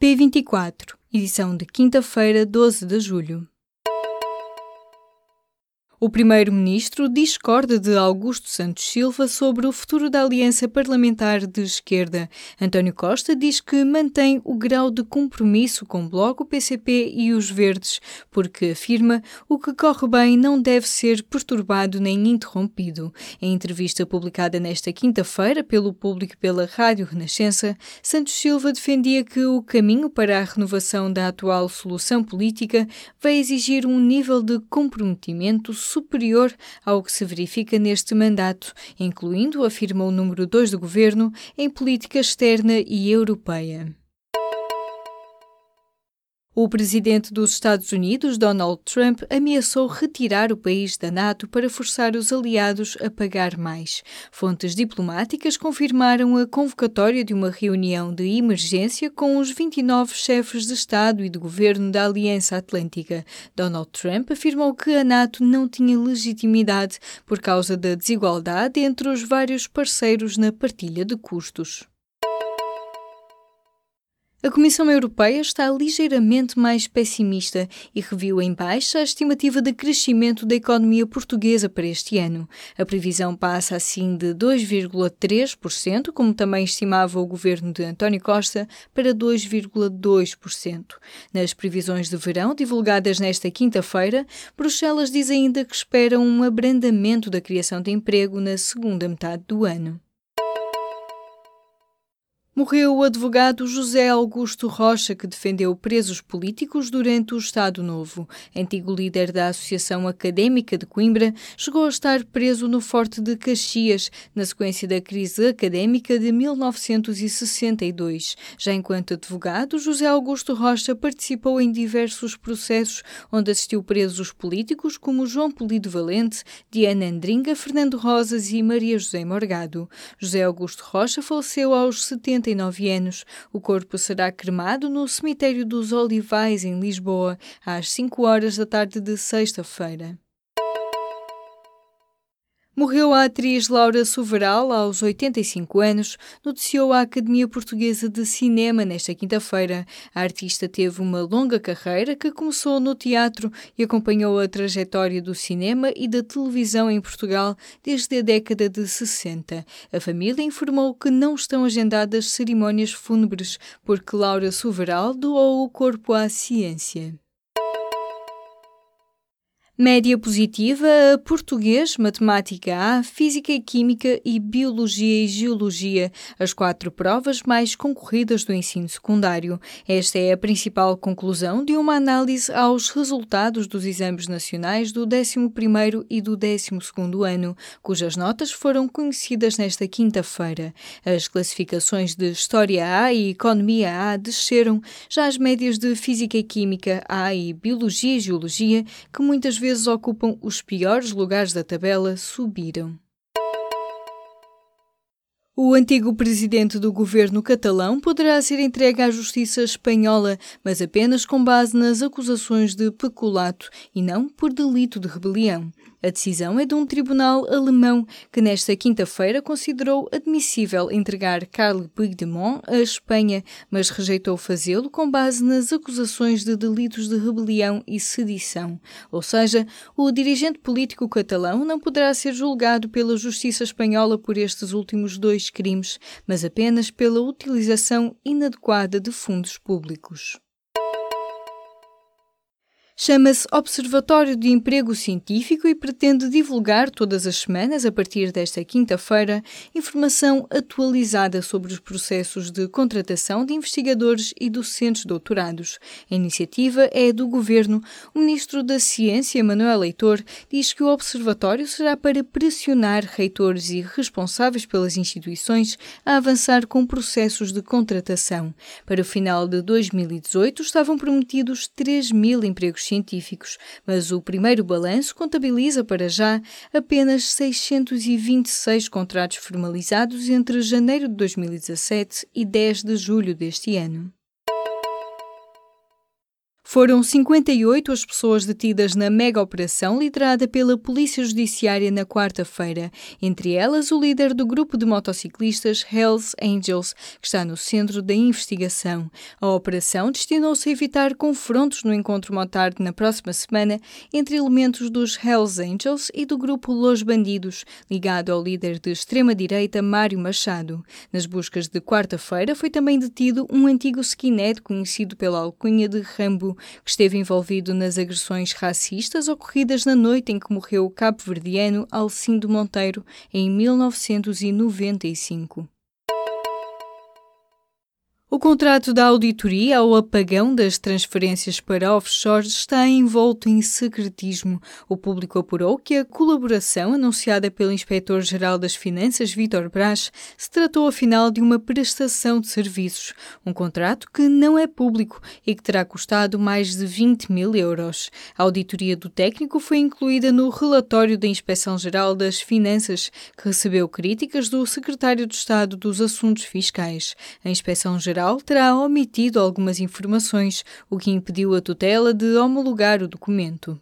P24, edição de quinta-feira, 12 de julho. O primeiro-ministro discorda de Augusto Santos Silva sobre o futuro da aliança parlamentar de esquerda. António Costa diz que mantém o grau de compromisso com o Bloco, o PCP e os Verdes, porque afirma o que corre bem não deve ser perturbado nem interrompido. Em entrevista publicada nesta quinta-feira pelo público pela Rádio Renascença, Santos Silva defendia que o caminho para a renovação da atual solução política vai exigir um nível de comprometimento superior ao que se verifica neste mandato, incluindo, afirma o número 2 do governo, em política externa e europeia. O presidente dos Estados Unidos, Donald Trump, ameaçou retirar o país da NATO para forçar os aliados a pagar mais. Fontes diplomáticas confirmaram a convocatória de uma reunião de emergência com os 29 chefes de Estado e de governo da Aliança Atlântica. Donald Trump afirmou que a NATO não tinha legitimidade por causa da desigualdade entre os vários parceiros na partilha de custos. A Comissão Europeia está ligeiramente mais pessimista e reviu em baixa a estimativa de crescimento da economia portuguesa para este ano. A previsão passa assim de 2,3%, como também estimava o governo de António Costa, para 2,2%. Nas previsões de verão divulgadas nesta quinta-feira, Bruxelas diz ainda que espera um abrandamento da criação de emprego na segunda metade do ano. Morreu o advogado José Augusto Rocha, que defendeu presos políticos durante o Estado Novo. Antigo líder da Associação Académica de Coimbra, chegou a estar preso no Forte de Caxias, na sequência da crise académica de 1962. Já enquanto advogado, José Augusto Rocha participou em diversos processos, onde assistiu presos políticos como João Polido Valente, Diana Andringa, Fernando Rosas e Maria José Morgado. José Augusto Rocha faleceu aos 70 69 anos. O corpo será cremado no cemitério dos Olivais, em Lisboa, às 5 horas da tarde de sexta-feira. Morreu a atriz Laura Soveral aos 85 anos, noticiou a Academia Portuguesa de Cinema nesta quinta-feira. A artista teve uma longa carreira que começou no teatro e acompanhou a trajetória do cinema e da televisão em Portugal desde a década de 60. A família informou que não estão agendadas cerimónias fúnebres porque Laura Soveral doou o corpo à ciência. Média positiva a português, matemática A, física e química e biologia e geologia, as quatro provas mais concorridas do ensino secundário. Esta é a principal conclusão de uma análise aos resultados dos exames nacionais do 11º e do 12º ano, cujas notas foram conhecidas nesta quinta-feira. As classificações de História A e Economia A desceram, já as médias de Física e Química A e Biologia e Geologia, que muitas vezes vezes ocupam os piores lugares da tabela, subiram. O antigo presidente do governo catalão poderá ser entregue à justiça espanhola, mas apenas com base nas acusações de peculato e não por delito de rebelião. A decisão é de um tribunal alemão que nesta quinta-feira considerou admissível entregar Carles Puigdemont à Espanha, mas rejeitou fazê-lo com base nas acusações de delitos de rebelião e sedição. Ou seja, o dirigente político catalão não poderá ser julgado pela justiça espanhola por estes últimos dois crimes, mas apenas pela utilização inadequada de fundos públicos. Chama-se Observatório de Emprego Científico e pretende divulgar todas as semanas, a partir desta quinta-feira, informação atualizada sobre os processos de contratação de investigadores e docentes doutorados. A iniciativa é do Governo. O Ministro da Ciência, Manuel Leitor, diz que o Observatório será para pressionar reitores e responsáveis pelas instituições a avançar com processos de contratação. Para o final de 2018, estavam prometidos 3 mil empregos científicos, mas o primeiro balanço contabiliza para já apenas 626 contratos formalizados entre janeiro de 2017 e 10 de julho deste ano. Foram 58 as pessoas detidas na mega operação liderada pela Polícia Judiciária na quarta-feira, entre elas o líder do grupo de motociclistas Hells Angels, que está no centro da investigação. A operação destinou-se a evitar confrontos no encontro motarde na próxima semana entre elementos dos Hells Angels e do grupo Los Bandidos, ligado ao líder de extrema-direita Mário Machado. Nas buscas de quarta-feira foi também detido um antigo skinhead conhecido pela alcunha de Rambo, que esteve envolvido nas agressões racistas ocorridas na noite em que morreu o cabo-verdiano Alcindo Monteiro em 1995. O contrato da auditoria ao apagão das transferências para offshores está envolto em secretismo. O público apurou que a colaboração anunciada pelo Inspetor-Geral das Finanças, Vítor Brás, se tratou afinal de uma prestação de serviços, um contrato que não é público e que terá custado mais de 20 mil euros. A auditoria do técnico foi incluída no relatório da Inspeção-Geral das Finanças, que recebeu críticas do Secretário de Estado dos Assuntos Fiscais. A Inspeção-Geral Geral terá omitido algumas informações, o que impediu a tutela de homologar o documento.